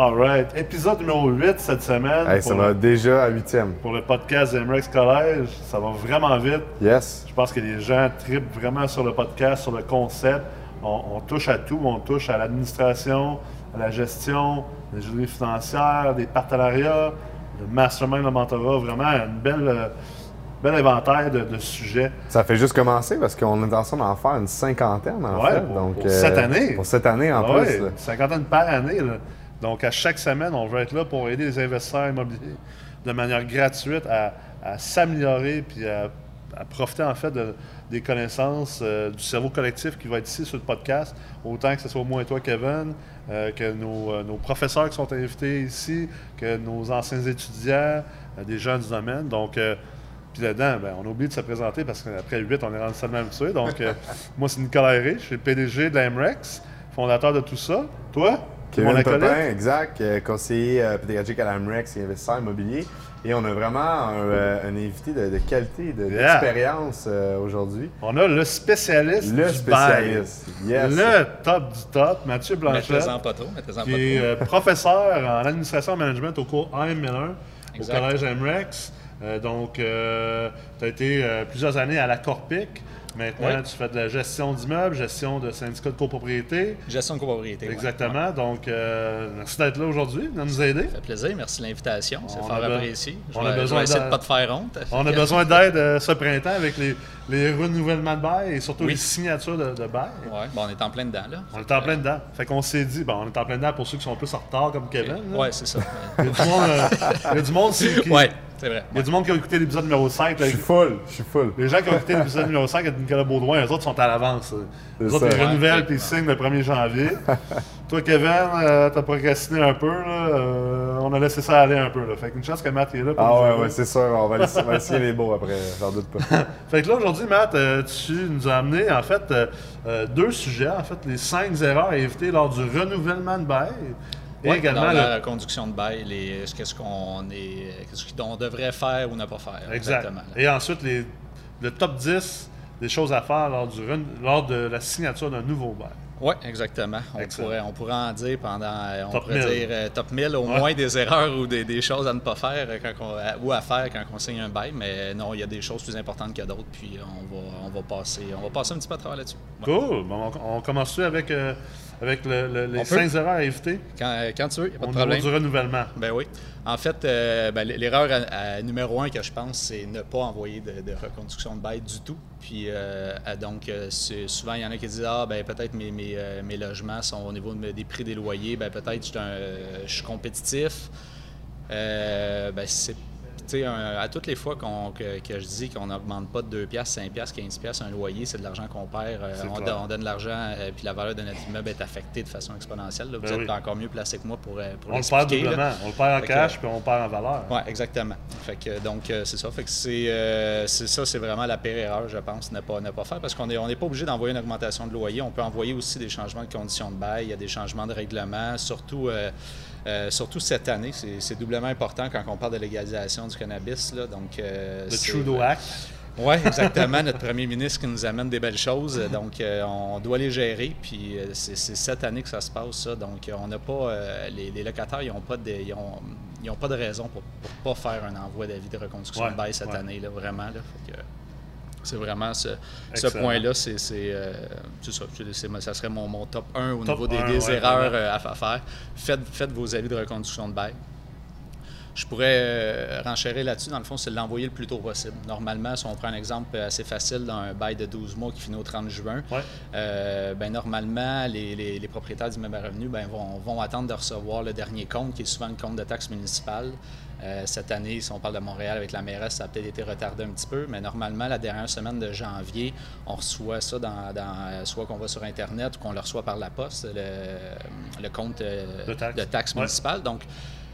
All right. Épisode numéro 8 cette semaine. Hey, ça va déjà à huitième. pour le podcast d'Emrex Collège. Ça va vraiment vite. Yes. Je pense que les gens tripent vraiment sur le podcast, sur le concept. On, on touche à tout. On touche à l'administration, à la gestion, la gestion financière, des partenariats, le mastermind, le mentorat. Vraiment une belle, euh, bel inventaire de, de sujets. Ça fait juste commencer parce qu'on est en train d'en faire une cinquantaine en Ouais, fait. pour- Donc, pour cette année. Pour cette année en Ah ouais, plus. cinquantaine par année. là. Donc, à chaque semaine, on veut être là pour aider les investisseurs immobiliers de manière gratuite à, s'améliorer puis à, profiter en fait de- des connaissances euh, du cerveau collectif qui va être ici sur le podcast, autant que ce soit moi et toi, Kevin, euh, que nos, euh, nos professeurs qui sont invités ici, que nos anciens étudiants, des gens du domaine. Donc, puis là-dedans, ben, on a oublié de se présenter parce qu'après 8, on est rendu seulement habitué. Donc, moi, c'est Nicolas Herré, je suis PDG de la MREX, fondateur de tout ça. Toi? Kevin? Pepin, exact, euh, conseiller euh, pédagogique à l'AMREX et investisseur immobilier. Et on a vraiment un, euh, un invité de, de qualité, de- Yeah. d'expérience euh, aujourd'hui. On a le spécialiste Le du spécialiste. bail. Yes. Le top du top, Mathieu Blanchette, Mettez-en pas trop, mettez-en pas qui est euh, professeur en administration et management au cours AM Miller, au Exact. collège MREX. Euh, donc, tu as été euh, plusieurs années à la Corpic. Maintenant, Oui. tu fais de la gestion d'immeubles, gestion de syndicats de copropriété. Gestion de copropriété. ouais. Exactement. Donc, euh, merci d'être là aujourd'hui, de nous aider. Ça fait plaisir, merci de l'invitation. C'est fort apprécié. Je on vais, a je besoin vais de- de pas te faire honte. On a besoin d'aide euh, ce printemps avec les, les renouvellements de bail et surtout Oui. les signatures de, de bail. Bon, on est en plein dedans, là. On est en plein dedans. Fait qu'on s'est dit, bon, on est en plein dedans pour ceux qui sont plus en retard comme Kevin. Ouais, c'est ça. Il y a du monde, euh, il y a du monde qui, ouais, c'est vrai. Il y a du monde qui a écouté l'épisode numéro 5. là. Je suis full, je suis full. Les gens qui ont écouté l'épisode numéro 5 avec Nicolas Baudouin, eux autres sont à l'avance. Les C'est autres, ils renouvellent ils signent le 1er janvier. Toi, Kevin, euh, t'as procrastiné un peu. Là. Euh, on a laissé ça aller un peu. Là. Fait qu'une chance que Matt est là pour Ah ouais, ouais, c'est sûr. On va laisser, essayer les beaux après, j'en doute pas. Fait que là, aujourd'hui, Matt, euh, tu nous as amené, en fait, euh, deux sujets. En fait, les cinq erreurs à éviter lors du renouvellement de bail. Et Ouais, également dans le- la conduction de bail, les- qu'est-ce qu'on est, qu'est-ce qu'on devrait faire ou ne pas faire. Exact. Exactement. là. Et ensuite, les, le top 10 des choses à faire lors, du, lors de la signature d'un nouveau bail. Oui, exactement. On Excellent. pourrait, on pourrait en dire pendant, euh, on Top pourrait 1000. dire euh, top 1000, au Ouais. moins des erreurs ou des, des choses à ne pas faire euh, quand on- ou à faire quand on signe un bail, mais non, il y a des choses plus importantes que d'autres, puis on va, on va passer, on va passer un petit peu à travers là-dessus. Ouais. Cool. Bon, on, on commence avec, euh, avec le- le- les On peut. 5 erreurs à éviter Quand, euh, quand tu veux, il n'y a pas de problème. du renouvellement. Ben oui. En fait, euh, ben, l'erreur à- à numéro un que je pense, c'est ne pas envoyer de, de reconduction de bail du tout. Puis euh, donc, souvent, il y en a qui disent Ah, ben peut-être mes, mes, mes logements sont au niveau des prix des loyers, ben peut-être je suis un- je suis compétitif. Euh, ben c'est. Sais, un- à toutes les fois qu'on- que, que je dis qu'on n'augmente pas de 2 piastres, 5 piastres, 15 piastres un loyer, c'est de l'argent qu'on perd. Euh, on, donne- on donne de l'argent, euh, puis la valeur de notre immeuble est affectée de façon exponentielle. là. Vous Ben êtes oui. encore mieux placé que moi pour, euh, pour On le perd là. On le perd en Fait que- cash puis on perd en valeur. Oui, exactement. Fait que, donc, euh, c'est ça. Fait que c'est, euh, c'est ça, c'est vraiment la pire erreur, je pense, ne pas, ne pas faire parce qu'on n'est on pas obligé d'envoyer une augmentation de loyer. On peut envoyer aussi des changements de conditions de bail, il y a des changements de règlement, surtout, euh, euh, surtout cette année. C'est, doublement important quand on parle de légalisation du cannabis. Là, donc, euh, Le Trudeau Act. oui, exactement. Notre premier ministre qui nous amène des belles choses. Donc, euh, on doit les gérer. Puis, euh, c'est cette année que ça se passe, ça. Donc, euh, on n'a pas. euh, les, les locataires, ils n'ont pas, de- ils ont, ils ont pas de raison pour ne pas faire un envoi d'avis de reconduction Ouais, de bail cette ouais. année, là, vraiment. Là. Fait que, c'est vraiment ce, point-là, c'est euh, ça. Ça serait mon, mon top 1 au Top niveau des, un, des ouais, erreurs euh, à fa- faire. Faites, faites vos avis de reconduction de bail. Je pourrais euh, renchérir là-dessus. Dans le fond, c'est de l'envoyer le plus tôt possible. Normalement, si on prend un exemple assez facile dans un bail de 12 mois qui finit au 30 juin, Ouais. euh, ben, normalement, les, les- les propriétaires d'immeubles à revenus ben, vont, vont attendre de recevoir le dernier compte, qui est souvent le compte de taxe municipale. Euh, cette année, si on parle de Montréal avec la mairesse, ça a peut-être été retardé un petit peu, mais normalement, la dernière semaine de janvier, on reçoit ça dans, dans- soit qu'on va sur Internet ou qu'on le reçoit par la poste, le, le compte euh, De taxe. Ouais. municipale. Donc,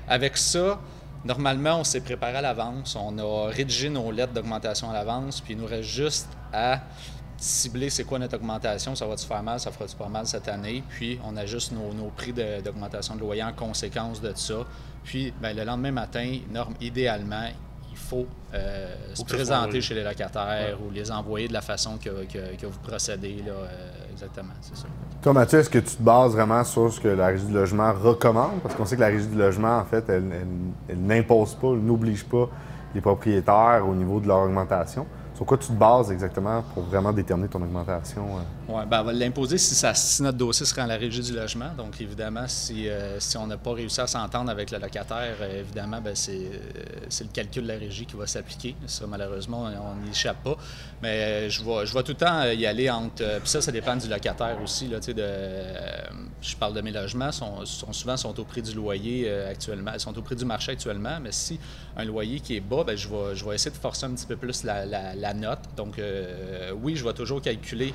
avec ça, normalement, on s'est préparé à l'avance, on a rédigé nos lettres d'augmentation à l'avance, puis il nous reste juste à cibler c'est quoi notre augmentation, ça va-tu faire mal, ça fera-tu pas mal cette année, puis on ajuste nos, nos prix de- d'augmentation de, loyer en conséquence de ça. Puis ben, le lendemain matin, norme, idéalement, il faut euh, se Faut soit présenter chez les locataires ou les envoyer de la façon que, que- que vous procédez. Là, euh, exactement, c'est ça. Toi, Mathieu, est-ce que tu te bases vraiment sur ce que la Régie du logement recommande? Parce qu'on sait que la Régie du logement, en fait, elle, elle- elle n'impose pas, elle n'oblige pas les propriétaires au niveau de leur augmentation. Sur quoi tu te bases exactement pour vraiment déterminer ton augmentation? euh? Oui, ben, on va l'imposer si, si notre dossier se rend à la régie du logement. Donc, évidemment, si, euh, si on n'a pas réussi à s'entendre avec le locataire, euh, évidemment, ben, c'est euh, c'est le calcul de la régie qui va s'appliquer. Ça, malheureusement, on n'y échappe pas. Mais je vais, je tout le temps y aller entre. Puis ça, ça dépend du locataire aussi. Là, je parle de mes logements, sont, souvent sont au prix du loyer actuellement. Ils sont au prix du marché actuellement. Mais si un loyer qui est bas, ben, je, vais, je vais essayer de forcer un petit peu plus la, la- la note. Donc, oui, je vais toujours calculer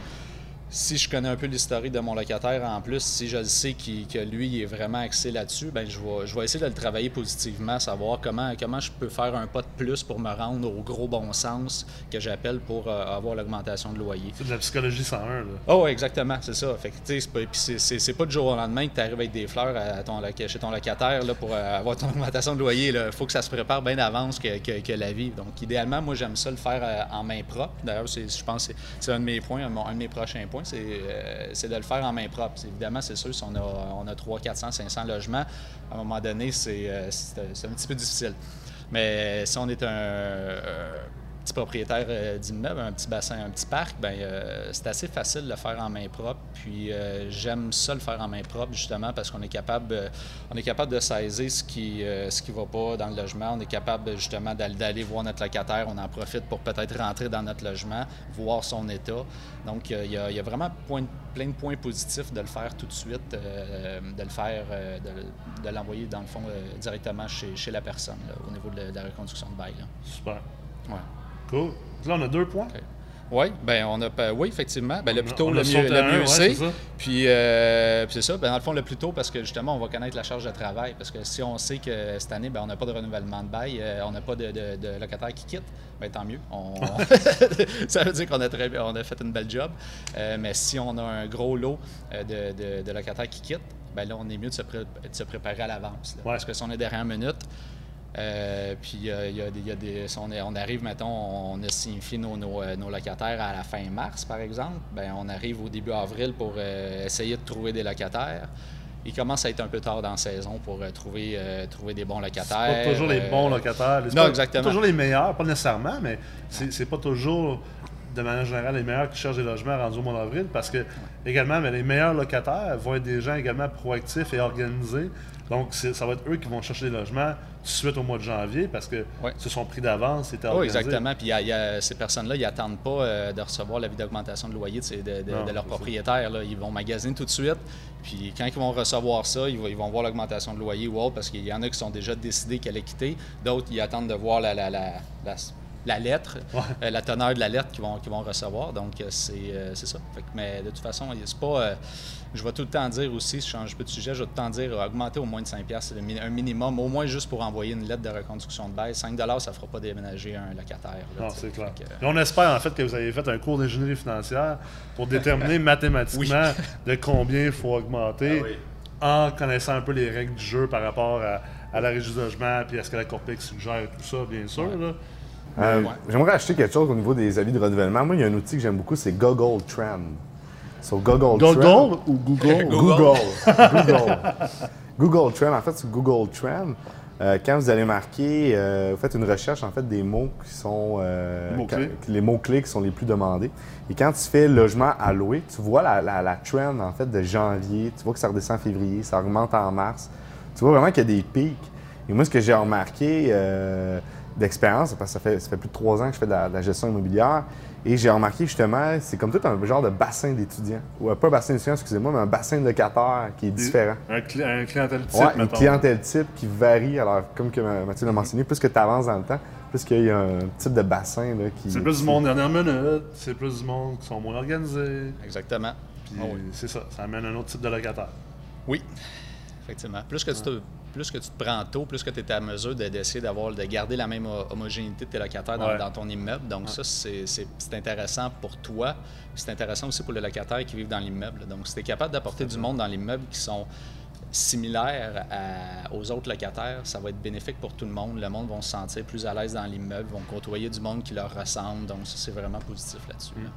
si je connais un peu l'historique de mon locataire en plus, si je le sais qu'il- que lui il est vraiment axé là-dessus, ben je vais, je vais essayer de le travailler positivement, savoir comment, comment je peux faire un pas de plus pour me rendre au gros bon sens que j'appelle pour euh, avoir l'augmentation de loyer. C'est de la psychologie 101. Là. Oh, exactement, c'est ça. Fait que, c'est pas, pas du jour au lendemain que tu arrives avec des fleurs à ton, chez ton locataire là, pour euh, avoir ton augmentation de loyer. Il faut que ça se prépare bien d'avance que, que- que la vie. Donc, idéalement, moi, j'aime ça le faire euh, en main propre. D'ailleurs, je pense que c'est- c'est un de mes points, un de mes prochains points, c'est euh, c'est de le faire en main propre. Évidemment, c'est sûr, si on a, on a 300, 400, 500 logements, à un moment donné, c'est euh, c'est un petit peu difficile. Mais si on est un, euh, petit propriétaire euh, d'immeuble, un petit bassin, un petit parc, ben euh, c'est assez facile de le faire en main propre. Puis euh, j'aime ça le faire en main propre justement parce qu'on est capable, euh, on est capable de saisir ce qui ce qui va pas dans le logement. On est capable justement d'aller voir notre locataire. On en profite pour peut-être rentrer dans notre logement, voir son état. Donc il y, y a vraiment point- plein de points positifs de le faire tout de suite, de le faire, de, de l'envoyer dans le fond directement chez, chez la personne là, au niveau de, la- de la reconduction de bail. là. Super. Ouais. Cool. Là, on a deux points. Oui, ben on a oui, effectivement. Ben, le plus tôt, le mieux, sauté le un, mieux ouais, c'est. Puis, euh, puis c'est ça, ben, dans le fond, le plus tôt, parce que justement, on va connaître la charge de travail. Parce que si on sait que cette année, ben, on n'a pas de renouvellement de bail, euh, on n'a pas de, de, de locataire qui quitte, ben, tant mieux. On- ça veut dire qu'on a, très, bien- on a fait une belle job. Euh, mais si on a un gros lot euh, de, locataires qui quittent, ben là, on est mieux de se, pré- de se préparer à l'avance. Ouais. Parce que si on est dernière minute, euh, puis euh, il y a des, il y a des- si on, est- on arrive, mettons, on a signifié nos, nos, euh, nos locataires à la fin mars, par exemple, ben on arrive au début avril pour euh, essayer de trouver des locataires. Il commence à être un peu tard dans la saison pour trouver, trouver des bons locataires. pas toujours les bons locataires. Non, pas- exactement. Pas toujours les meilleurs, pas nécessairement, mais c'est c'est pas toujours, de manière générale, les meilleurs qui cherchent des logements rendus au mois d'avril parce que, également, mais les meilleurs locataires vont être des gens également proactifs et organisés. Donc, ça va être eux qui vont chercher des logements tout de suite au mois de janvier parce que Ouais. se sont pris d'avance, c'était Oui, organisé. exactement. Puis y a- il y a- ces personnes-là, ils n'attendent pas euh, de recevoir l'avis d'augmentation de loyer de, de- de- Non, de leur c'est ça. propriétaire. là. Ils vont magasiner tout de suite. Puis quand ils vont recevoir ça, ils vont, ils vont voir l'augmentation de loyer ou autre parce qu'il y en a qui sont déjà décidés qu'elle est quittée. D'autres, ils attendent de voir la, la, la, la- la lettre, Ouais. euh, la teneur de la lettre qu'ils vont, qu'ils vont recevoir. Donc, euh, c'est euh, c'est ça. Fait que- mais de toute façon, c'est pas. euh, je vais tout le temps dire aussi, si je change un peu de sujet, je vais tout le temps dire augmenter au moins de 5 piastres, c'est un minimum, au moins juste pour envoyer une lettre de reconduction de bail. 5 ça ne fera pas déménager un locataire. là, Non, c'est clair. Que, euh, on espère en fait que vous avez fait un cours d'ingénierie financière pour déterminer mathématiquement de combien il faut augmenter en connaissant un peu les règles du jeu par rapport à, à la régie du logement puis à ce que la Corpex suggère et tout ça, bien sûr. là. Euh, Ouais. J'aimerais acheter quelque chose au niveau des avis de renouvellement. Moi, il y a un outil que j'aime beaucoup, c'est Google Trend. Sur Google, Trend. Google ou Google? Google. Google. Google Trend. En fait, sur Google Trend, euh, quand vous allez marquer, euh, vous faites une recherche en fait des mots qui sont euh, Les mots-clés. quand- les mots-clés qui sont les plus demandés. Et quand tu fais logement à louer, tu vois la, la, la trend en fait de janvier, tu vois que ça redescend en février, ça augmente en mars. Tu vois vraiment qu'il y a des pics. Et moi, ce que j'ai remarqué euh, d'expérience, parce que ça fait, ça fait plus de trois ans que je fais de la, de la gestion immobilière, et j'ai remarqué justement, c'est comme tout un genre de bassin d'étudiants. Ou euh, pas un bassin d'étudiants, excusez-moi, mais un bassin de locataires qui est différent. Un, cli- un clientèle type, Ouais, une clientèle type qui varie. Alors, comme que Ma- Mathieu l'a mentionné, plus que tu avances dans le temps, plus qu'il y a un type de bassin là, qui. C'est plus du monde dernière minute, c'est plus du monde qui sont moins organisés. Exactement. Puis Ah oui. c'est ça, ça amène un autre type de locataire. Oui, effectivement. Plus que, tu te, plus que tu te prends tôt, plus que tu es à mesure de- d'essayer d'avoir, de garder la même ho- homogénéité de tes locataires dans, Ouais. dans ton immeuble. Donc ça, c'est intéressant pour toi. C'est intéressant aussi pour les locataires qui vivent dans l'immeuble. Donc si tu es capable d'apporter du monde dans l'immeuble qui sont similaire aux autres locataires, ça va être bénéfique pour tout le monde. Le monde va se sentir plus à l'aise dans l'immeuble, vont côtoyer du monde qui leur ressemble. Donc, ça, c'est vraiment positif là-dessus. Mm.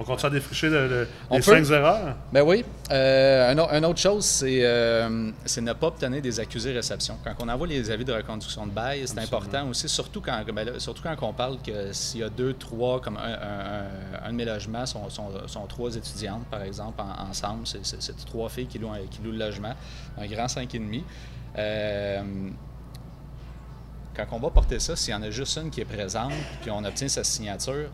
On continue à défricher les cinq erreurs? Ben oui. Euh, une autre chose, euh, c'est ne pas obtenir des accusés réception. Quand on envoie les avis de reconduction de bail, c'est important aussi, surtout quand, ben surtout quand on parle que s'il y a deux, trois, comme un, de mes logements sont, sont, trois étudiantes, par exemple, ensemble, c'est trois filles qui louent, qui louent le logement, un grand cinq et demi. Euh, quand on va porter ça, s'il y en a juste une qui est présente, puis on obtient sa signature,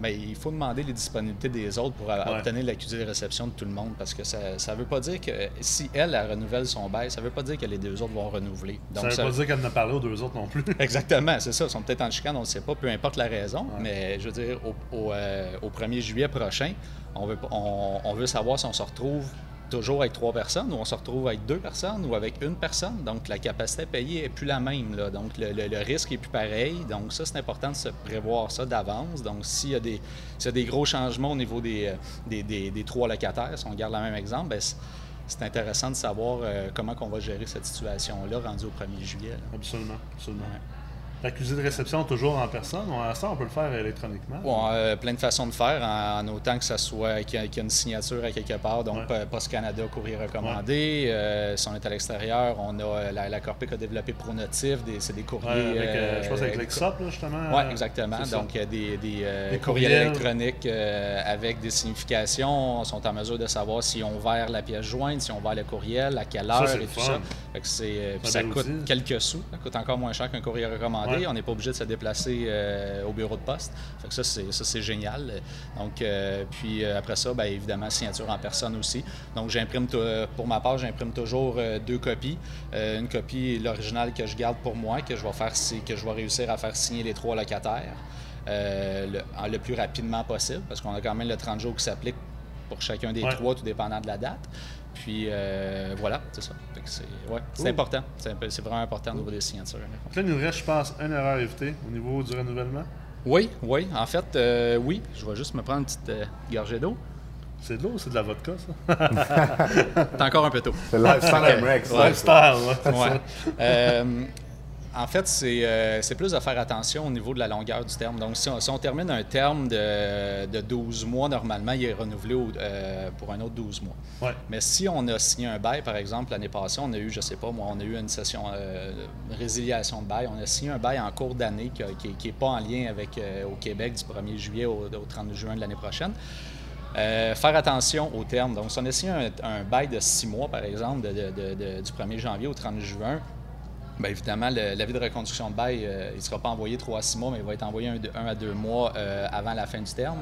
mais il faut demander les disponibilités des autres pour obtenir l'accusé de réception de tout le monde parce que ça ne veut pas dire que si elle, elle renouvelle son bail, ça ne veut pas dire que les deux autres vont renouveler. Donc, ça ne veut pas dire qu'elle n'a parlé aux deux autres non plus. Exactement, c'est ça. Ils sont peut-être en chicane, on ne sait pas, peu importe la raison. Mais je veux dire, au, 1er euh, juillet prochain, on veut, on veut savoir si on se retrouve toujours avec trois personnes, ou on se retrouve avec deux personnes ou avec une personne. Donc, la capacité à payer n'est plus la même. Là. Donc, le, risque est plus pareil. Donc, ça, c'est important de se prévoir ça d'avance. Donc, s'il y, a des, y a des gros changements au niveau des, euh, des, des, trois locataires, si on garde le même exemple, bien, c'est intéressant de savoir euh, comment on va gérer cette situation-là rendue au 1er juillet. Absolument, absolument. L'accusé de réception toujours en personne, ou ça, on peut le faire électroniquement? Bon, euh, plein de façons de faire, en, autant que ça soit qu'il y, ait une signature à quelque part, donc Post Canada, courrier recommandé. Euh, si on est à l'extérieur, on a euh, la, la Corpic a développé Pronotif, c'est des courriers. je pense avec l'EXOP, justement. Oui, exactement. Donc, a des, des, courriels, électroniques avec des significations. On sont en mesure de savoir si on ouvert la pièce jointe, si on ouvert le courriel, à quelle heure et tout ça. ça coûte quelques sous. Ça coûte encore moins cher qu'un courrier recommandé. On n'est pas obligé de se déplacer euh, au bureau de poste. ça, c'est, génial. Donc, euh, puis euh, après ça, bien, évidemment, signature en personne aussi. Donc, j'imprime, pour ma part, j'imprime toujours deux copies. une copie, l'original que je garde pour moi, que je vais faire, que je vais réussir à faire signer les trois locataires le, plus rapidement possible, parce qu'on a quand même le 30 jours qui s'applique pour chacun des trois, tout dépendant de la date. Puis euh, voilà, c'est ça. C'est important. C'est vraiment important au niveau des signatures. Donc là, il nous reste, je pense, une erreur à éviter au niveau du renouvellement. Oui, oui. En fait, euh, oui. Je vais juste me prendre une petite euh, gorgée d'eau. C'est de l'eau ou c'est de la vodka, ça? c'est encore un peu tôt. C'est lifestyle, Lifestyle, ouais. ouais. En fait, euh, c'est plus de faire attention au niveau de la longueur du terme. Donc, si on, termine un terme de, de, 12 mois, normalement, il est renouvelé euh, pour un autre 12 mois. Mais si on a signé un bail, par exemple, l'année passée, on a eu, je sais pas, moi, on a eu une session euh, de résiliation de bail. On a signé un bail en cours d'année qui n'est pas en lien avec au Québec du 1er juillet au, 30 juin de l'année prochaine. faire attention au terme. Donc, si on a signé un, bail de 6 mois, par exemple, du 1er janvier au 30 juin, Bien, évidemment, l'avis de reconduction de bail, euh, il ne sera pas envoyé trois à six mois, mais il va être envoyé un, à deux mois euh, avant la fin du terme.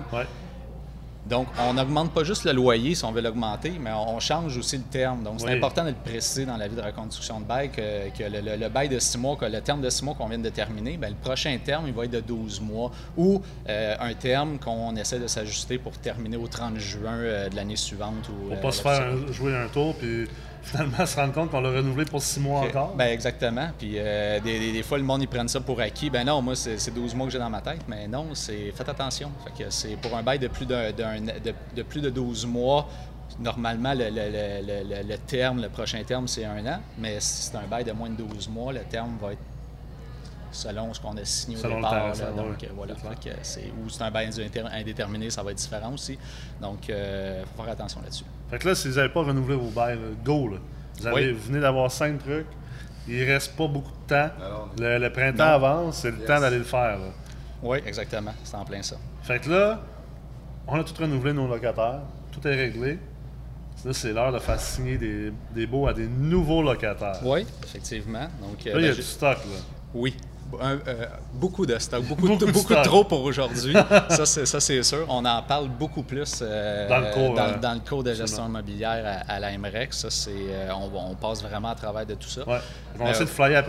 Donc, on n'augmente pas juste le loyer si on veut l'augmenter, mais on change aussi le terme. Donc, c'est important de le préciser dans l'avis de reconduction de bail que, le, bail de six mois, que le terme de six mois qu'on vient de terminer, bien, le prochain terme, il va être de 12 mois ou euh, un terme qu'on essaie de s'ajuster pour terminer au 30 juin de l'année suivante. Pour ne pas se faire jouer un tour puis finalement se rendre compte qu'on l'a renouvelé pour six mois encore. Ben exactement. Puis euh, des, fois, le monde, ils prennent ça pour acquis. Ben non, moi, c'est 12 mois que j'ai dans ma tête. Mais non, c'est faites attention. Fait que c'est pour un bail de plus de, de, plus de 12 mois. Normalement, le, terme, le prochain terme, c'est un an. Mais si c'est un bail de moins de 12 mois, le terme va être selon ce qu'on a signé au départ. donc, voilà. ou c'est un bail indéterminé, ça va être différent aussi. Donc, il euh, faut faire attention là-dessus. Fait que là, si vous n'avez pas renouvelé vos bails, go, Vous, avez, venez d'avoir cinq trucs. Il ne reste pas beaucoup de temps. Le, printemps avance, c'est le temps d'aller le faire. Oui, exactement. C'est en plein ça. Fait que là, on a tout renouvelé nos locataires. Tout est réglé. Là, c'est l'heure de faire signer des, des baux à des nouveaux locataires. Oui, effectivement. Donc, là, il y a ben, du stock. Là. Oui, euh, beaucoup de stock, beaucoup, beaucoup, beaucoup trop pour aujourd'hui. ça, c'est sûr. On en parle beaucoup plus euh, dans, le cours, dans, de gestion immobilière à, la MREX. Ça, euh, on, passe vraiment à travers de tout ça. Ouais. On va essayer de flyer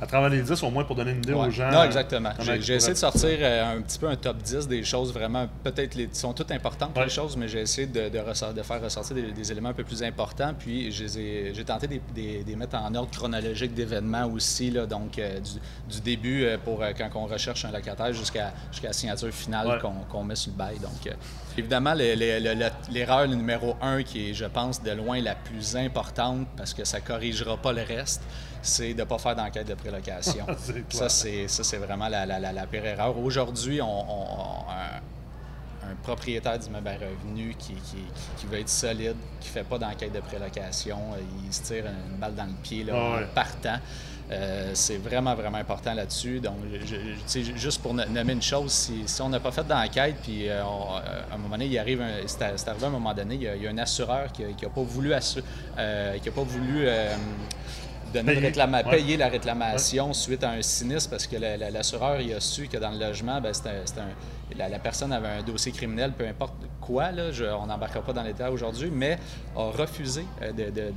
à, travers les 10 au moins pour donner une idée aux gens. Non, exactement. J'ai, essayé de sortir un petit peu un top 10 des choses vraiment, peut-être, les, sont toutes importantes les choses, mais j'ai essayé de, de, faire ressortir des, éléments un peu plus importants. Puis j'ai, tenté de les mettre en ordre chronologique d'événements aussi, là, donc du du début euh, pour euh, quand on recherche un locataire jusqu'à jusqu'à la signature finale Ouais. qu'on met sur le bail. Donc, euh, évidemment, le- le- le- le- l'erreur numéro un, qui est, je pense, de loin la plus importante, parce que ça corrigera pas le reste, c'est de ne pas faire d'enquête de prélocation. Ça, c'est vraiment la, la- la- la pire erreur. Aujourd'hui, on, on- un, un propriétaire d'immeuble à revenu qui, qui, qui veut être solide, qui ne fait pas d'enquête de prélocation, il se tire une balle dans le pied là, Ah ouais. partant. Euh, c'est vraiment, vraiment important là-dessus. Donc, je- juste pour no- nommer une chose, si, si on n'a pas fait d'enquête, puis euh, on- euh, à un moment donné, il arrive, un- c'est arrivé à un moment donné, il y a, il y a un assureur qui n'a pas voulu, euh, qui a pas voulu donner Payer. réclama- Ouais. payer la réclamation suite à un sinistre parce que la- la- l'assureur il a su que dans le logement, ben, c'était un- la, la personne avait un dossier criminel, peu importe quoi, là, je- on n'embarquera pas dans détails aujourd'hui, mais a refusé de- de-.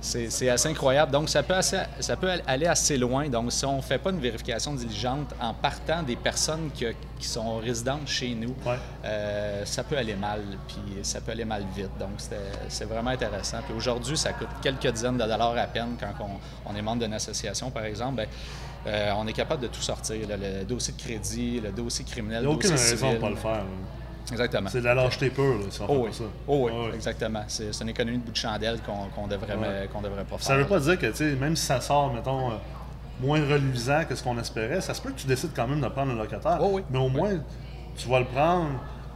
C'est assez incroyable. Donc, ça peut, assez- ça peut aller assez loin. Donc, si on ne fait pas une vérification diligente en partant des personnes que- qui sont résidentes chez nous, Ouais. euh, ça peut aller mal, puis ça peut aller mal vite. Donc, c'est vraiment intéressant. Puis aujourd'hui, ça coûte quelques dizaines de dollars à peine quand on, on est membre d'une association, par exemple. Ben, euh, on est capable de tout sortir. là, le dossier de crédit, le dossier criminel, Il n'y a le dossier aucune raison de ne pas le faire. Exactement. C'est de la lâcheté pure, là, si on Oh fait oui, ça. Oh oui, Ah exactement. C'est une économie de bout de chandelle qu'on qu'on devrait, Ouais. qu'on devrait pas faire. Ça veut pas dire que, tu sais, même si ça sort, mettons, euh, moins reluisant que ce qu'on espérait, ça se peut que tu décides quand même de prendre un locataire. Oh oui. Mais au moins, tu vas le prendre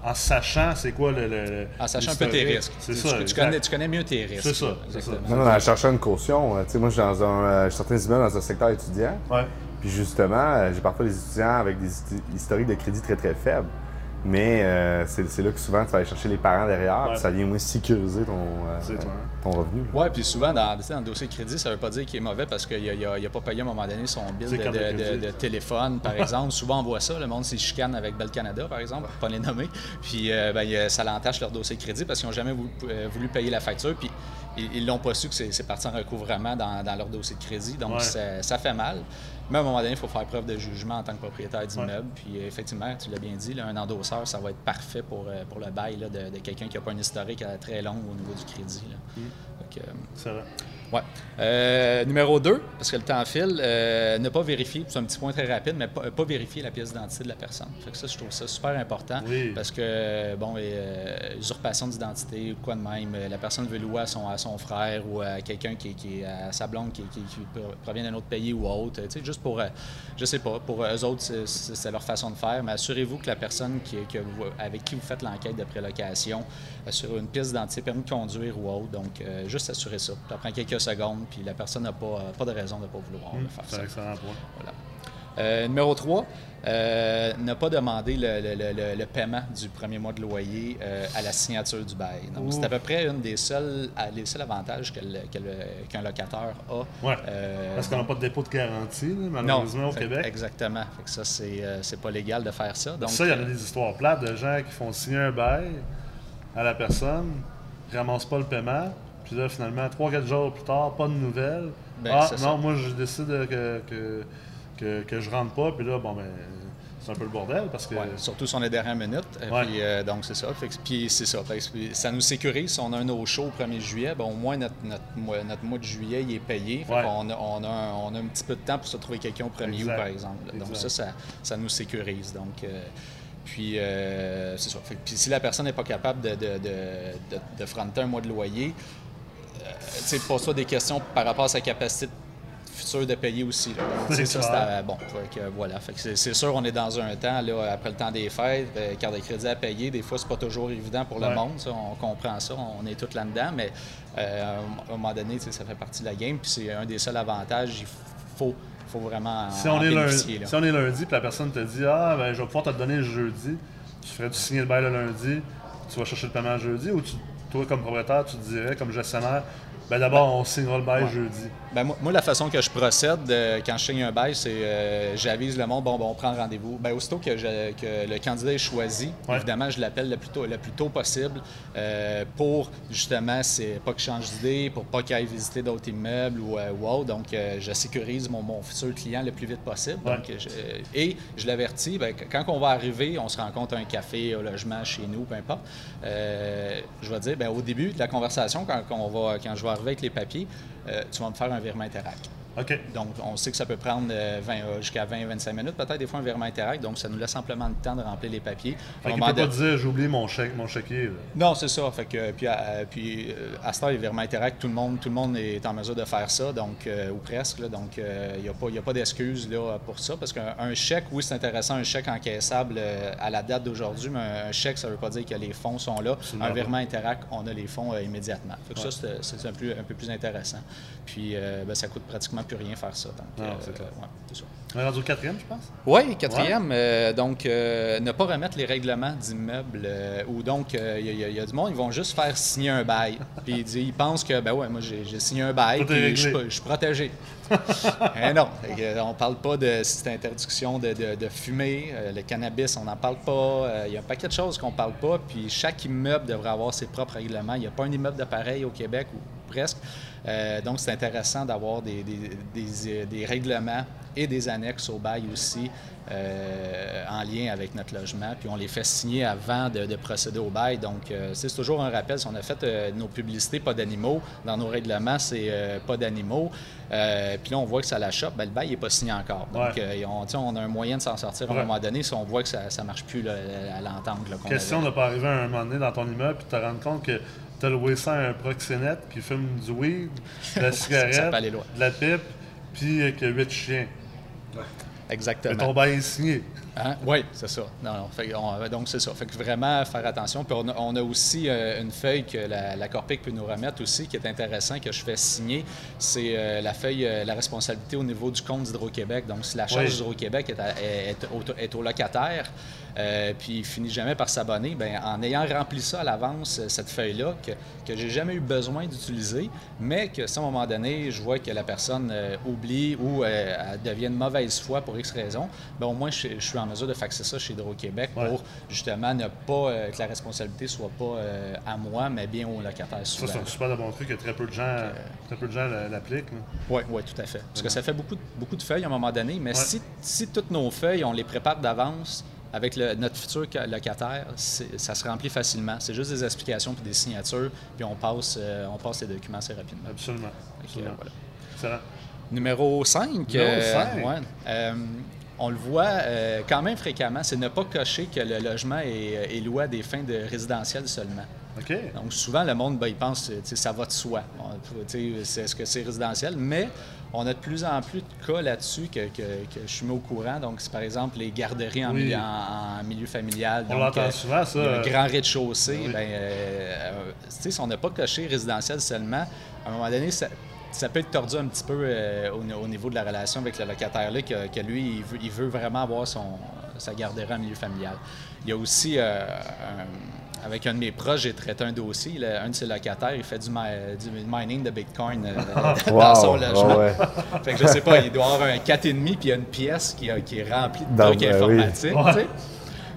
en sachant c'est quoi le. En sachant un peu tes risques. C'est ça. tu, connais, tu connais mieux tes risques. C'est ça. Non, non, en cherchant une caution, euh, tu sais, moi, je suis dans un. euh, je suis des immeubles dans un secteur étudiant. Ouais. Puis justement, j'ai parfois des étudiants avec des historiques de crédit très très faibles. Mais euh, c'est là que souvent tu vas aller chercher les parents derrière, Ouais. puis ça vient moins sécuriser ton, euh, ton revenu. Oui, puis souvent, dans, dans le dossier de crédit, ça ne veut pas dire qu'il est mauvais parce qu'il n'a pas payé à un moment donné son bill de, téléphone, par exemple. Souvent, on voit ça. Le monde s'y chicane avec Bell Canada, par exemple, pour pas les nommer. Puis euh, ben, a- ça l'entache leur dossier de crédit parce qu'ils n'ont jamais voulu, euh, voulu payer la facture. Puis ils ne l'ont pas su que c'est c'est parti en recouvrement dans, dans leur dossier de crédit. Donc, Ouais. ça, ça fait mal. Mais à un moment donné, il faut faire preuve de jugement en tant que propriétaire d'immeuble. Puis effectivement, tu l'as bien dit, là, un endosseur, ça va être parfait pour, euh, pour le bail là, de, de quelqu'un qui n'a pas un historique euh, très long au niveau du crédit. là. Euh, C'est Ouais. Euh, numéro 2, parce que le temps file, euh, ne pas vérifier, c'est un petit point très rapide, mais pas, pas vérifier la pièce d'identité de la personne. Fait que ça, je trouve ça super important. Oui. Parce que, bon, euh, usurpation d'identité ou quoi de même, euh, la personne veut louer à son, à son frère ou à quelqu'un qui, qui est à sa blonde qui, qui- qui provient d'un autre pays ou autre. Tu sais, juste pour, euh, je sais pas, pour eux autres, c'est- leur façon de faire, mais assurez-vous que la personne qui, que vous- avec qui vous faites l'enquête de prélocation, assurez une pièce d'identité, permis de conduire ou autre. Donc, euh, juste assurer ça. Ça prend quelques secondes, puis la personne n'a pas, euh, pas de raison de ne pas vouloir le faire. Hmm, C'est un excellent point. Voilà. Euh, numéro 3, ne pas demander le, le- le- paiement du premier mois de loyer euh, à la signature du bail. Donc, c'est à peu près une des les seuls avantages qu'un locataire a. Ouais. Euh, Parce qu'on n'a pas de dépôt de garantie, là, non, malheureusement, au fait- Québec. Exactement. Fait que ça, c'est euh, pas légal de faire ça. Donc, ça, il y en a euh, des histoires plates de gens qui font signer un bail à la personne, ne ramassent pas le paiement, puis là, finalement, 3-4 jours plus tard, pas de nouvelles. Ben, ah, non, ça. moi, je décide que, que, que, que je rentre pas, puis là, bon, ben, c'est un peu le bordel parce que. Ouais, surtout si on est dernière minute. Et Ouais. Puis, euh, donc, c'est ça. Fait puis, c'est ça. Fait ça nous sécurise. Si on a un no show au 1er juillet, ben, au moins notre, notre, mois, notre mois de juillet il est payé. Fait Ouais. qu'on a, on, a un, on a un petit peu de temps pour se trouver quelqu'un au 1er août, par exemple. Donc, ça, ça, ça nous sécurise. Donc, euh, puis, euh, c'est ça. Fait puis, si la personne n'est pas capable de, de, de, de, de fronter un mois de loyer, euh, pose-toi des questions par rapport à sa capacité future de payer aussi. C'est ça, à- bon, fait que, voilà. Fait que c'est, sûr, on est dans un temps, là, après le temps des fêtes, euh, carte de crédit à payer. Des fois, c'est pas toujours évident pour le Ouais. monde. ça, on comprend ça. On est tous là-dedans. Mais euh, à un moment donné, ça fait partie de la game. Puis c'est un des seuls avantages. Il faut, faut vraiment Si on, est lundi, là. si on est lundi, puis la personne te dit Ah, ben, je vais pouvoir te le donner le jeudi, tu ferais-tu signer le bail le lundi, tu vas chercher le paiement le jeudi, ou tu- comme propriétaire, tu te dirais, comme gestionnaire, ben d'abord, on signera le bail Ouais. jeudi. Ben, moi, moi, la façon que je procède euh, quand je signe un bail, c'est euh, j'avise le monde, bon, bon, on prend rendez-vous. Ben, aussitôt que, je- que le candidat est choisi, Ouais. évidemment, je l'appelle le plus tôt, le plus tôt possible euh, pour justement, c'est pas qu'il change d'idée, pour pas qu'il aille visiter d'autres immeubles ou, euh, ou autre. Donc, je sécurise mon, mon futur client le plus vite possible. Ouais. Donc, je- et je l'avertis, ben, quand on va arriver, on se rencontre à un café, au logement, chez nous, peu importe. je vais dire, ben, au début de la conversation, quand, quand on va, quand je vais avec les papiers, euh, tu vas me faire un virement Interac. OK. Donc, on sait que ça peut prendre euh, 20, euh, jusqu'à 20-25 minutes, peut-être des fois un virement interact. Donc, ça nous laisse amplement le temps de remplir les papiers. Fait moment peut pas dire j'ai oublié mon chèque, mon chéquier. là. Non, c'est ça. Fait que, puis, à, puis euh, à ce temps, les virements Interact, tout le monde, tout le monde est en mesure de faire ça, donc, euh, ou presque. là. donc, euh, il n'y a pas, il y a pas d'excuse là, pour ça. Parce qu'un un chèque, oui, c'est intéressant, un chèque encaissable euh, à la date d'aujourd'hui, mais un, un chèque, ça ne veut pas dire que les fonds sont là. Absolument un virement Interact, on a les fonds euh, immédiatement. Fait que ça, c'est- un peu plus intéressant. Puis, euh, ben, ça coûte pratiquement plus rien faire ça. Donc, Non, euh, c'est clair. ouais, c'est ça. On est rendu au quatrième, je pense? Oui, quatrième, euh, donc euh, ne pas remettre les règlements d'immeuble euh, ou donc il y, a- y a du monde, ils vont juste faire signer un bail. Puis ils, disent- ils pensent que ben ouais, moi j'ai signé un bail, puis je suis protégé. Eh non, euh, on parle pas de c'est interdiction de, de- de fumer, euh, le cannabis, on n'en parle pas. Euh, Il y a un paquet de choses qu'on parle pas. Puis chaque immeuble devrait avoir ses propres règlements. Il n'y a pas un immeuble de pareil au Québec ou presque. Euh, donc c'est intéressant d'avoir des, des- des- euh, des règlements et des annexes au bail aussi euh, en lien avec notre logement. Puis on les fait signer avant de, de procéder au bail. Donc euh, c'est toujours un rappel. Si on a fait nos publicités pas d'animaux, dans nos règlements, c'est pas d'animaux. Puis là, on voit que ça la chope, ben, le bail n'est pas signé encore. Donc Ouais. on, a un moyen de s'en sortir à Ouais. un moment donné si on voit que ça ne marche plus là, à l'entente. Question avait. de pas arriver à un moment donné dans ton immeuble puis te rendre compte que tu as loué ça à un proxénète qui fume du weed, de la cigarette, de la pipe, puis euh, qu'il y a huit chiens. Exactement. Mais ton bail est signé. Hein? Oui, c'est ça. Non, non. Fait on- donc, c'est ça. Fait que vraiment faire attention. Puis, on a, on a aussi euh, une feuille que la, la Corpic peut nous remettre aussi, qui est intéressant, que je fais signer. C'est euh, la feuille, euh, la responsabilité au niveau du compte d'Hydro-Québec. Donc, si la charge Oui. d'Hydro-Québec est, à- est- est au, est au locataire, puis il finit jamais par s'abonner, ben en ayant rempli ça à l'avance, cette feuille-là, que, que j'ai jamais eu besoin d'utiliser, mais que si à un moment donné, je vois que la personne oublie ou elle devient de mauvaise foi pour X raison, ben au moins je, je suis en mesure de faxer ça chez Hydro-Québec Ouais. pour justement ne pas euh, que la responsabilité soit pas euh, à moi, mais bien au locataire Ça, c'est un super de bon truc que très peu de gens, très peu de gens l'appliquent. Oui, oui, tout à fait. Parce que ça fait beaucoup de, beaucoup de feuilles à un moment donné, mais Ouais. si, si toutes nos feuilles, on les prépare d'avance avec le- notre futur ca- locataire, ça se remplit facilement. C'est juste des explications puis des signatures, puis on passe, euh, on passe les documents assez rapidement. Absolument. Absolument. euh, voilà. Numéro 5. Numéro cinq. On le voit euh, quand même fréquemment, c'est ne pas cocher que le logement est, est loué à des fins de résidentiel seulement. Donc, souvent, le monde, ben, il pense que ça va de soi. Est-ce que c'est résidentiel? Mais on a de plus en plus de cas là-dessus que, que- que je suis mis au courant. Donc, c'est par exemple les garderies en, Oui. milieu, en- en milieu familial. On Donc, l'entend euh, souvent, ça. euh, grand rez-de-chaussée. oui. ben, euh, euh, si on n'a pas coché résidentiel seulement, à un moment donné, ça, ça peut être tordu un petit peu euh, au, au niveau de la relation avec le locataire-là, que, que lui, il veut, il veut vraiment avoir son, sa garderie en milieu familial. Il y a aussi, euh, un- avec un de mes proches, j'ai traité un dossier. là, un de ses locataires, il fait du, mi- du mining de Bitcoin euh, dans son logement. ouais. Fait que je sais pas, il doit avoir un 4,5 puis il y a une pièce qui, est remplie de Dans- trucs ben informatiques.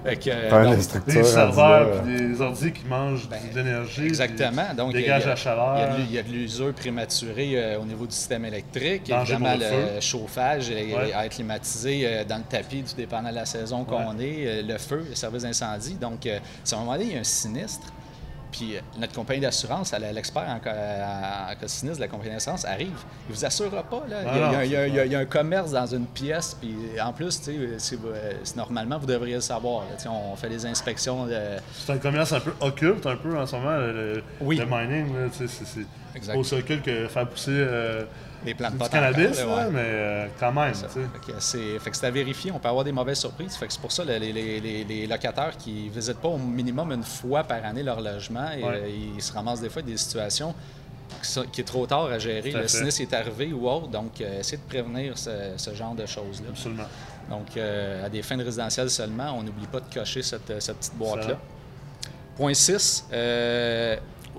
Euh, donc. Des serveurs puis des ordi qui mangent de l'énergie. Ben, Exactement. puis Donc, il y a- dégagent la chaleur. Il y a de l'usure prématurée euh, au niveau du système électrique. Évidemment, le le, feu. chauffage Ouais. à être climatisé euh, dans le tapis, tout dépendant de la saison qu'on Ouais. est. euh, le feu, le service d'incendie. Donc, euh, à un moment donné, il y a un sinistre, puis euh, notre compagnie d'assurance, l'expert en, ca- en cas de sinistre de la compagnie d'assurance arrive. Il vous assurera pas. Là. Ah il, y a, non, il y a- il y a- c'est il y a- il y a un commerce dans une pièce, puis en plus, normalement, vous devriez le savoir. là. On fait des inspections. de- C'est un commerce un peu occulte, un peu en ce moment, le, Oui. le mining. c'est- aussi occulte que faire pousser euh, Les du pot cannabis, encore, là, ouais. mais euh, quand même. Ça. Fait que c'est fait que c'est à vérifier. On peut avoir des mauvaises surprises. Fait que c'est pour ça les, les- les- les locataires qui ne visitent pas au minimum une fois par année leur logement, et, Ouais. euh, ils se ramassent des fois des situations qui, est trop tard à gérer. À Le sinistre est arrivé ou autre. Donc, euh, essayez de prévenir ce, ce genre de choses-là. Absolument. Donc, euh, à des fins de résidentiel seulement, on n'oublie pas de cocher cette, cette petite boîte-là. Point 6,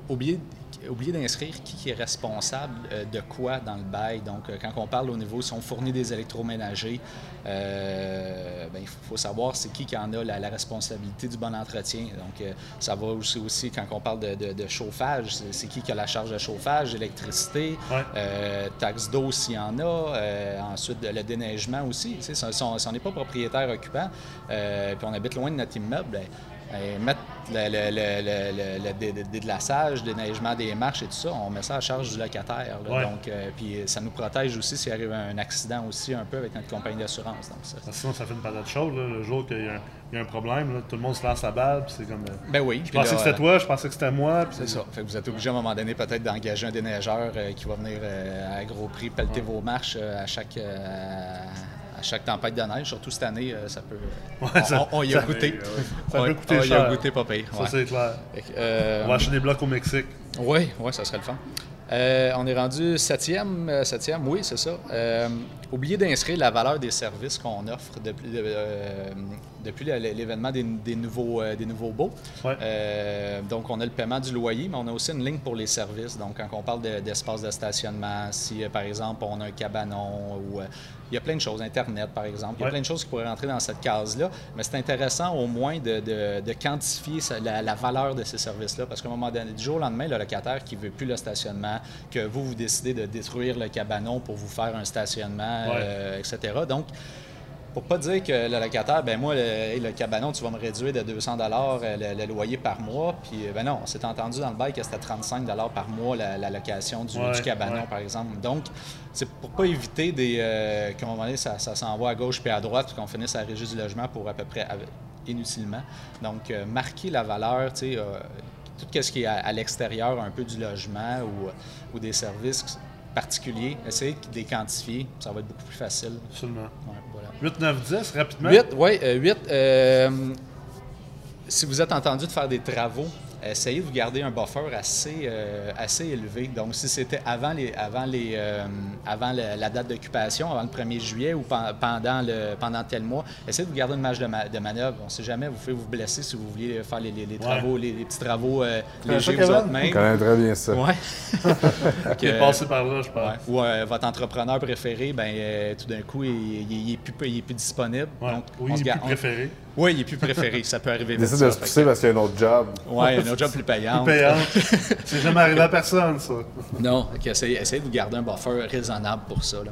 oublier, oublier d'inscrire qui est responsable euh, de quoi dans le bail. Donc, euh, quand on parle au niveau, si on fournit des électroménagers, euh, ben, il faut, savoir c'est qui qui en a la, la responsabilité du bon entretien. Donc, euh, ça va aussi, aussi quand on parle de, de- de chauffage, c'est qui qui a la charge de chauffage, électricité, Ouais. euh, taxe d'eau s'il y en a, ensuite le déneigement aussi. Si, on n'est pas propriétaire occupant, puis on habite loin de notre immeuble, ben, Ben, mettre le, le, le, déneigement des marches et tout ça, on met ça à charge du locataire. là. Ouais. Donc, euh, puis ça nous protège aussi s'il arrive un accident aussi un peu avec notre compagnie d'assurance. Donc, ça, Sinon, ça fait une patate chaude. là, le jour qu'il y, a un- il y a un problème, là, tout le monde se lance la balle. C'est comme. euh, ben oui. je pensais là, que c'était toi, je pensais que c'était moi. C'est ça. Fait que vous êtes obligé à un moment donné peut-être d'engager un déneigeur euh, qui va venir euh, à gros prix pelleter vos marches euh, à chaque euh, à chaque tempête de neige. Surtout cette année, euh, ça peut. Ouais, on, ça- on- on y a ça- goûté. Ça On- peut coûter on y cher. a goûté pas pire. Ça, ouais. c'est clair. Que, euh, On va acheter des blocs au Mexique. oui, ouais, ça serait le fun. Euh, on est rendu septième, euh, septième, oui, c'est ça. Oubliez d'inscrire la valeur des services qu'on offre depuis, euh, depuis l'événement des, des nouveaux, euh, des nouveaux baux. Ouais. Euh, donc, on a le paiement du loyer, mais on a aussi une ligne pour les services. Donc, quand on parle de- d'espace de, stationnement, si, par exemple, on a un cabanon ou... il y a plein de choses, Internet, par exemple. Il y a Ouais. plein de choses qui pourraient rentrer dans cette case-là, mais c'est intéressant au moins de, de- de quantifier la, la valeur de ces services-là, parce qu'à un moment donné, du jour au lendemain, le locataire qui veut plus le stationnement, que vous, vous décidez de détruire le cabanon pour vous faire un stationnement. Euh, etc. Donc, pour pas dire que le locataire, ben moi, le, cabanon, tu vas me réduire de 200 euh, le, le loyer par mois. Puis, euh, ben non, on s'est entendu dans le bail que c'était 35 par mois la, la location du, Ouais, du cabanon, ouais. par exemple. Donc, c'est pour pas éviter des, euh, donné, ça, ça s'envoie à gauche puis à droite, puis qu'on finisse à la régie du logement pour à peu près avec- inutilement. Donc, euh, marquer la valeur, tu sais, euh, tout ce qui est à, à l'extérieur un peu du logement ou, ou des services particuliers, essayer de les quantifier, ça va être beaucoup plus facile. Absolument. Ouais, voilà. 8, 9, 10, rapidement. 8, oui, 8. si vous êtes entendu de faire des travaux, essayez de vous garder un buffer assez, euh, assez élevé. Donc, si c'était avant, les, avant, les, euh, avant la date d'occupation, avant le 1er juillet ou pen- pendant, le, pendant tel mois, essayez de vous garder une marge de, ma- de manœuvre. On ne sait jamais, vous pouvez vous blesser si vous vouliez faire les, les- les travaux, les, les petits travaux euh, légers vous Kevin? autres On même. connaît très bien ça. Ouais. Qui est passé par là, je pense. Ouais. Ou euh, votre entrepreneur préféré, ben, euh, tout d'un coup, il, il- il est plus, il est plus disponible. Ouais. Donc, oui, on il est on- préféré. Oui, il est plus préféré. Ça peut arriver Il décide de se pousser parce qu'il y a un autre job. Ouais, un autre job plus payant. Plus payante. C'est jamais arrivé à personne, ça. Non, ok, essayez, essayez de vous garder un buffer raisonnable pour ça. Là.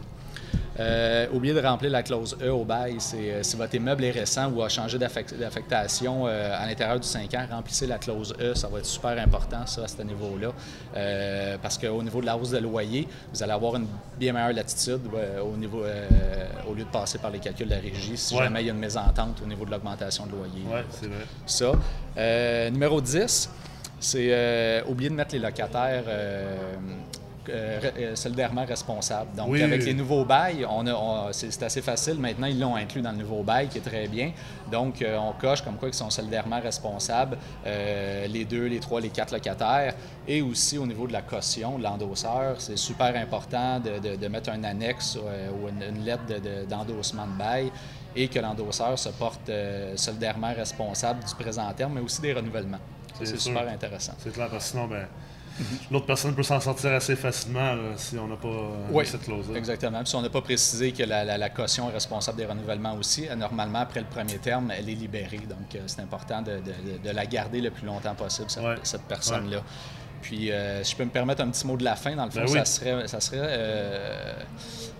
Euh, oubliez de remplir la clause E au bail. C'est, euh, si votre immeuble est récent ou a changé d'affect- d'affectation euh, à l'intérieur du 5 ans, remplissez la clause E. Ça va être super important, ça, à ce niveau-là. Euh, parce qu'au niveau de la hausse de loyer, vous allez avoir une bien meilleure latitude au, niveau, au lieu de passer par les calculs de la régie si Ouais. jamais il y a une mésentente au niveau de l'augmentation de loyer. Oui, c'est vrai. Ça. Numéro 10, c'est oublier de mettre les locataires euh, euh, re- solidairement responsables. Donc, Oui. avec les nouveaux bails, on a, on- c'est, assez facile. Maintenant, ils l'ont inclus dans le nouveau bail, qui est très bien. Donc, euh, on coche comme quoi ils sont solidairement responsables, euh, les deux, les trois, les quatre locataires. Et aussi, au niveau de la caution, de l'endosseur, c'est super important de, de- de mettre un annexe ou une, une lettre de- de- d'endossement de bail et que l'endosseur se porte euh, solidairement responsable du présent terme, mais aussi des renouvellements. C'est super intéressant. C'est clair, parce que sinon, ben, l'autre personne peut s'en sortir assez facilement là, si on n'a pas euh, Oui, cette clause-là. exactement. Puis si on n'a pas précisé que la, la- la caution est responsable des renouvellements aussi, euh, normalement, après le premier terme, elle est libérée. Donc, euh, c'est important de, de- de la garder le plus longtemps possible, cette, Ouais. cette personne-là. Puis, euh, si je peux me permettre un petit mot de la fin, dans le fond, Ben oui. ça serait, ça serait euh,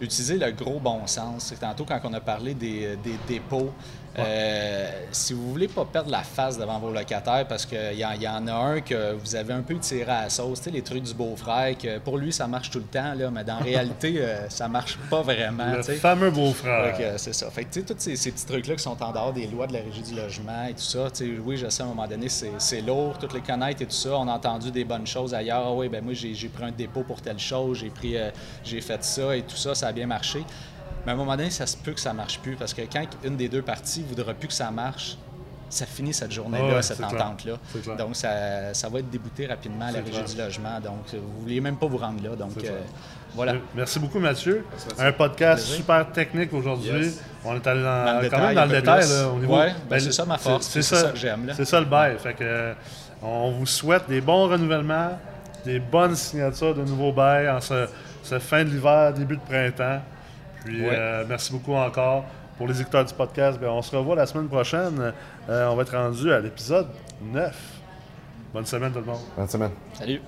utiliser le gros bon sens. Tantôt, quand on a parlé des, des dépôts, euh, si vous voulez pas perdre la face devant vos locataires, parce qu'il y, y en a un que vous avez un peu tiré à la sauce, les trucs du beau-frère, que pour lui, ça marche tout le temps, là, mais dans la réalité, euh, ça marche pas vraiment. Le fameux beau-frère. Que, c'est ça. Fait que, tu sais, tous ces, ces petits trucs-là qui sont en dehors des lois de la régie du logement et tout ça, tu sais, oui, je sais, à un moment donné, c'est, lourd, toutes les connaître et tout ça. On a entendu des bonnes choses ailleurs. Ah oui, ben moi, j'ai, j'ai pris un dépôt pour telle chose, j'ai pris, euh, j'ai fait ça et tout ça, ça a bien marché. Mais à un moment donné, ça se peut que ça marche plus parce que quand une des deux parties voudra plus que ça marche, ça finit cette journée-là, ouais, cette entente-là. Donc, ça, ça va être débouté rapidement à la régie clair. du logement. Donc, vous vouliez même pas vous rendre là. Donc, euh, voilà. Merci beaucoup, Mathieu. Un podcast Plaisir. super technique aujourd'hui. Yes. On est allé dans, Dans le quand même détail, dans un le détail. Là, au niveau, Ouais, ben, c'est ça ma force, C'est ça que j'aime. C'est ça le bail. Fait que, euh, on vous souhaite des bons renouvellements, des bonnes signatures de nouveaux bails en ce, ce fin de l'hiver, début de printemps. Puis Ouais. euh, merci beaucoup encore. Pour les écouteurs du podcast, ben, on se revoit la semaine prochaine. Euh, on va être rendu à l'épisode 9. Bonne semaine tout le monde. Bonne semaine. Salut.